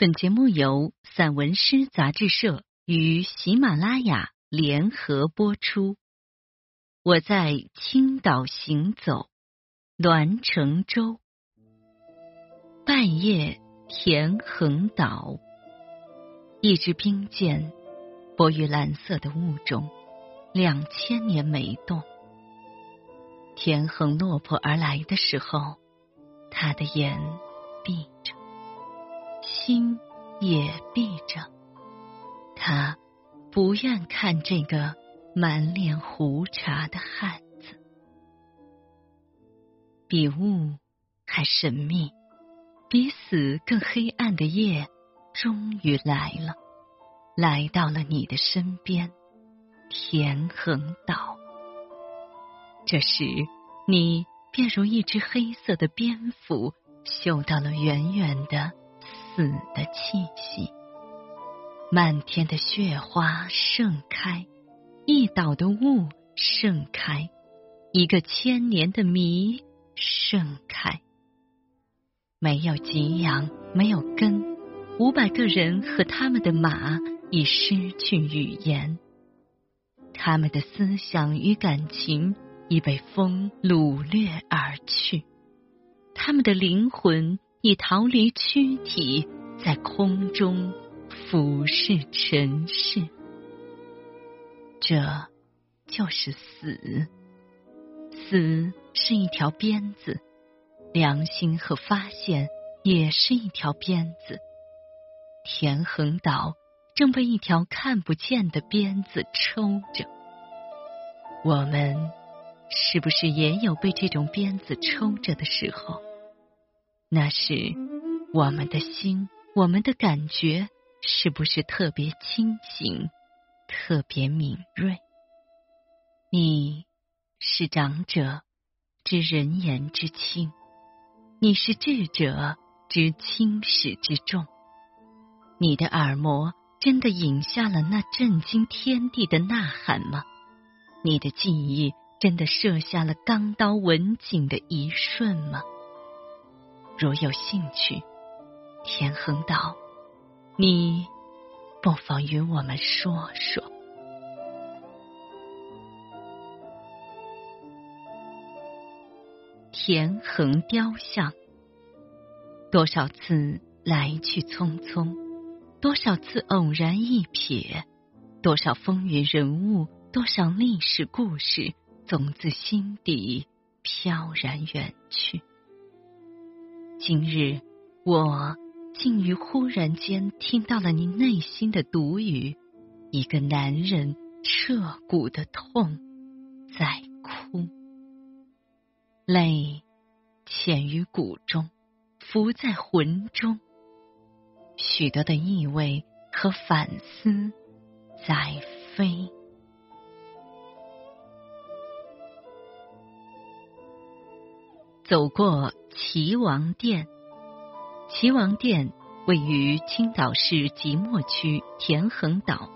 本节目由散文诗杂志社与喜马拉雅联合播出。我在青岛行走，栾城州，半夜田横岛，一支冰箭泊于蓝色的雾中，两千年没动。田横落魄而来的时候，他的眼闭。心也闭着，他不愿看这个满脸胡茬的汉子。比雾还神秘，比死更黑暗的夜，终于来了，来到了你的身边，田横岛。这时，你便如一只黑色的蝙蝠，嗅到了远远的。死的气息，漫天的雪花盛开，一岛的雾盛开，一个千年的谜盛开。没有吉阳，没有根，五百个人和他们的马已失去语言，他们的思想与感情已被风掳掠而去，他们的灵魂。已逃离躯体，在空中俯视尘世。这就是死。死是一条鞭子，良心和发现也是一条鞭子。田横岛正被一条看不见的鞭子抽着。我们是不是也有被这种鞭子抽着的时候？那是我们的心，我们的感觉是不是特别清醒，特别敏锐？你是长者，知人言之轻；你是智者，知轻始之重。你的耳膜真的引下了那震惊天地的呐喊吗？你的记忆真的射下了钢刀吻颈的一瞬吗？如有兴趣，田横道，你不妨与我们说说。田横雕像，多少次来去匆匆，多少次偶然一瞥，多少风云人物，多少历史故事，总自心底飘然远去。今日，我竟于忽然间听到了你内心的独语，一个男人彻骨的痛在哭，泪潜于骨中，浮在魂中，许多的意味和反思在飞，走过。齐王殿，齐王殿位于青岛市即墨区田横岛，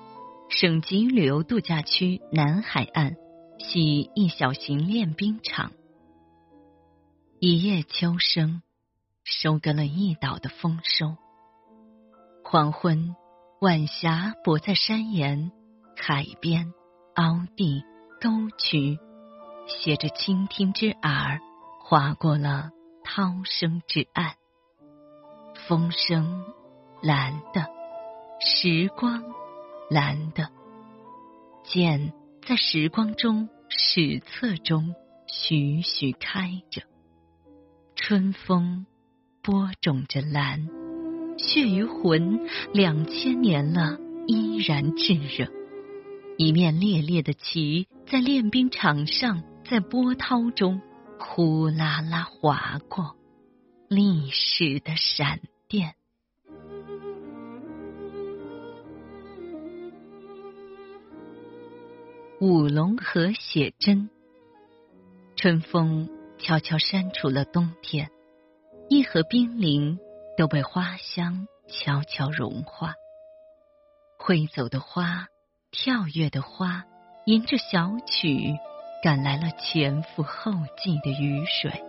省级旅游度假区南海岸，系一小型练兵场。一夜秋声，收割了一岛的丰收。黄昏，晚霞泊在山岩、海边、凹地、沟渠，携着倾听之耳，划过了。涛声之岸，风声蓝的，时光蓝的，剑在时光中史册中徐徐开着。春风播种着蓝，血与魂两千年了依然炙热。一面烈烈的旗在练兵场上，在波涛中。呼啦啦划过，历史的闪电。五龙河写真，春风悄悄删除了冬天，一盒冰凌都被花香悄悄融化。会走的花，跳跃的花，吟着小曲。赶来了前赴后继的雨水，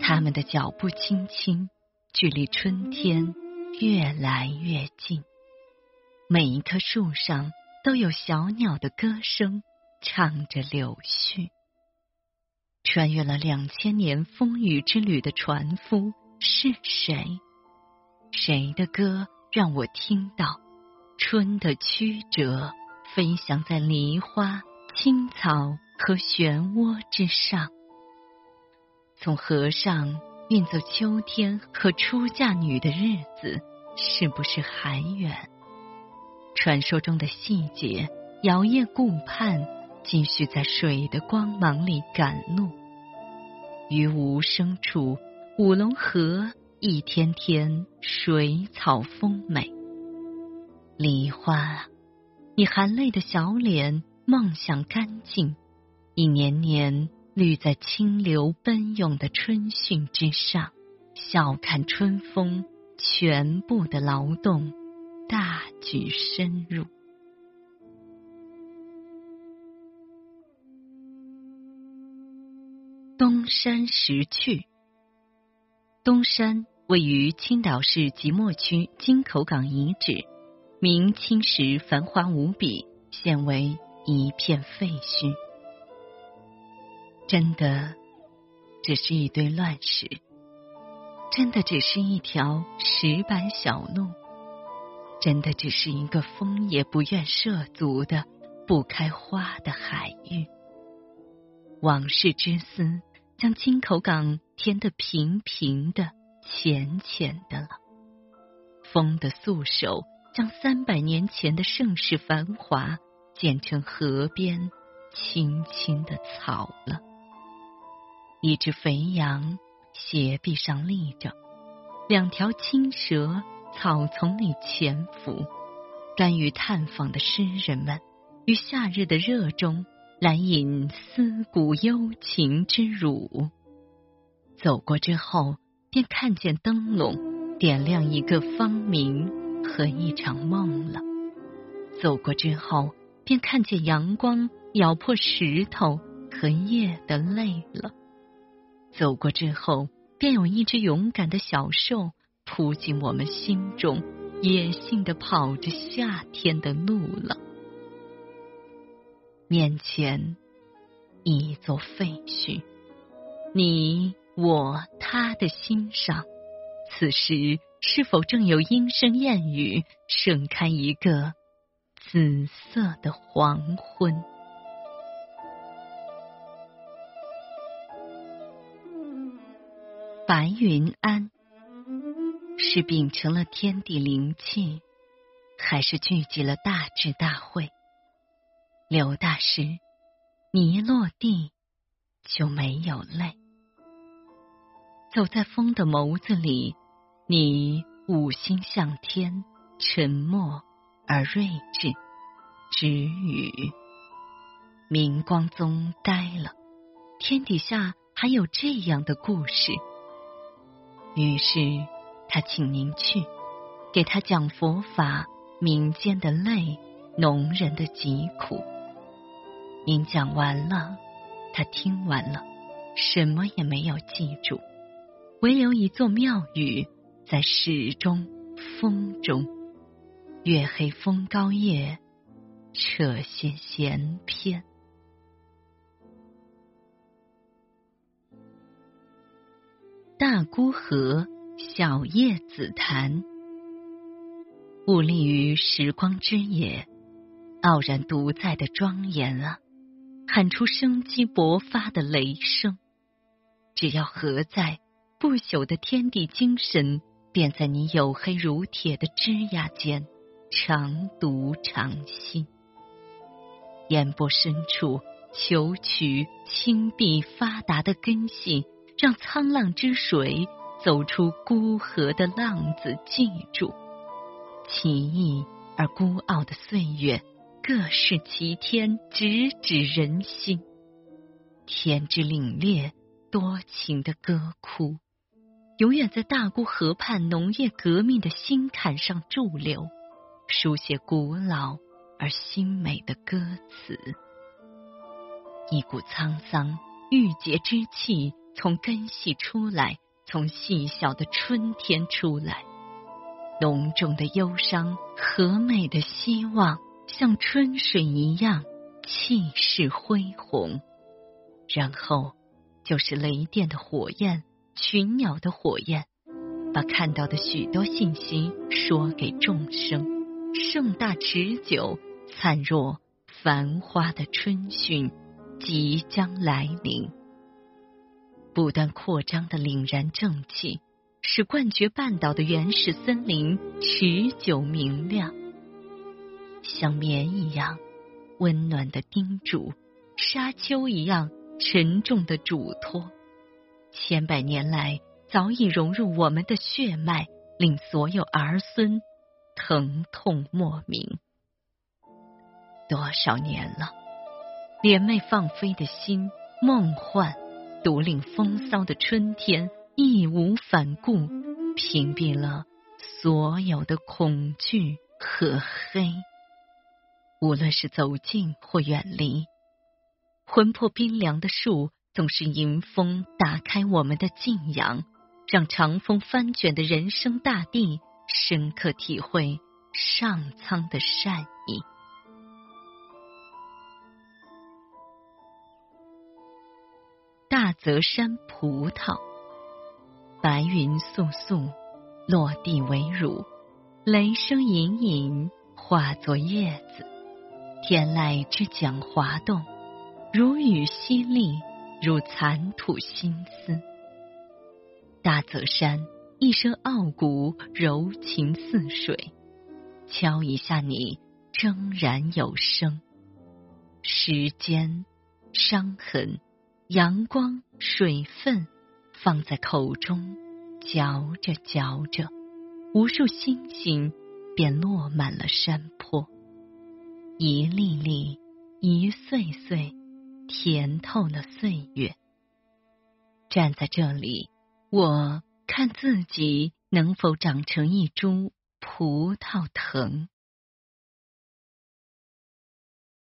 他们的脚步轻轻，距离春天越来越近。每一棵树上都有小鸟的歌声，唱着柳絮。穿越了两千年风雨之旅的船夫是谁？谁的歌让我听到春的曲折，飞翔在梨花、青草和漩涡之上？从河上运走秋天和出嫁女的日子，是不是还远？传说中的细节，摇曳顾盼，继续在水的光芒里赶路。于无声处，五龙河一天天水草丰美。梨花，你含泪的小脸，梦想干净，一年年绿在清流奔涌的春汛之上，笑看春风全部的劳动。大举深入，东山石去。东山位于青岛市即墨区金口港遗址，明清时繁华无比，现为一片废墟。真的只是一堆乱石，真的只是一条石板小路。真的只是一个风也不愿涉足的不开花的海域。往事之思将金口港填得平平的、浅浅的了。风的素手将三百年前的盛世繁华剪成河边青青的草了。一只肥羊斜壁上立着，两条青蛇。草丛里潜伏，甘于探访的诗人们，于夏日的热中来饮思古幽情之乳。走过之后，便看见灯笼点亮一个芳名和一场梦了。走过之后，便看见阳光咬破石头和夜的泪了。走过之后，便有一只勇敢的小兽。扑进我们心中，野性的跑着夏天的路了。面前一座废墟，你我他的心上，此时是否正有莺声燕语，盛开一个紫色的黄昏？白云庵。是秉承了天地灵气，还是聚集了大智大慧？刘大师，你一落地就没有泪。走在风的眸子里，你五心向天，沉默而睿智。止语。明光宗呆了，天底下还有这样的故事。于是。他请您去，给他讲佛法，民间的累，农人的疾苦。您讲完了，他听完了，什么也没有记住，唯留一座庙宇在始中风中。月黑风高夜，扯些闲篇。大孤河。小叶紫檀，兀立于时光之野，傲然独在的庄严啊！喊出生机勃发的雷声。只要何在，不朽的天地精神便在你黝黑如铁的枝桠间长读长新。眼波深处，求取青碧发达的根系，让沧浪之水。走出孤河的浪子，记住奇异而孤傲的岁月，各是奇天，直指人心。天之凛冽，多情的歌哭，永远在大沽河畔农业革命的心坎上驻留，书写古老而新美的歌词。一股沧桑郁结之气从根系出来。从细小的春天出来，浓重的忧伤，和美的希望，像春水一样气势恢宏。然后就是雷电的火焰，群鸟的火焰，把看到的许多信息说给众生。盛大持久，灿若繁花的春汛即将来临。不断扩张的凛然正气，使冠绝半岛的原始森林持久明亮，像棉一样温暖的叮嘱，沙丘一样沉重的嘱托。千百年来，早已融入我们的血脉，令所有儿孙疼痛莫名。多少年了，连袂放飞的心，梦幻。独领风骚的春天义无反顾，屏蔽了所有的恐惧和黑。无论是走近或远离，魂魄冰凉的树总是迎风打开我们的敬仰，让长风翻卷的人生大地深刻体会上苍的善意。泽山葡萄，白云簌簌，落地为乳；雷声隐隐，化作叶子。天籁之桨滑动，如雨淅沥，如残土心思。大泽山一声傲骨，柔情似水，敲一下你，铮然有声。时间，伤痕。阳光、水分放在口中，嚼着嚼着，无数星星便落满了山坡。一粒粒，一岁岁，甜透了岁月。站在这里，我看自己能否长成一株葡萄藤。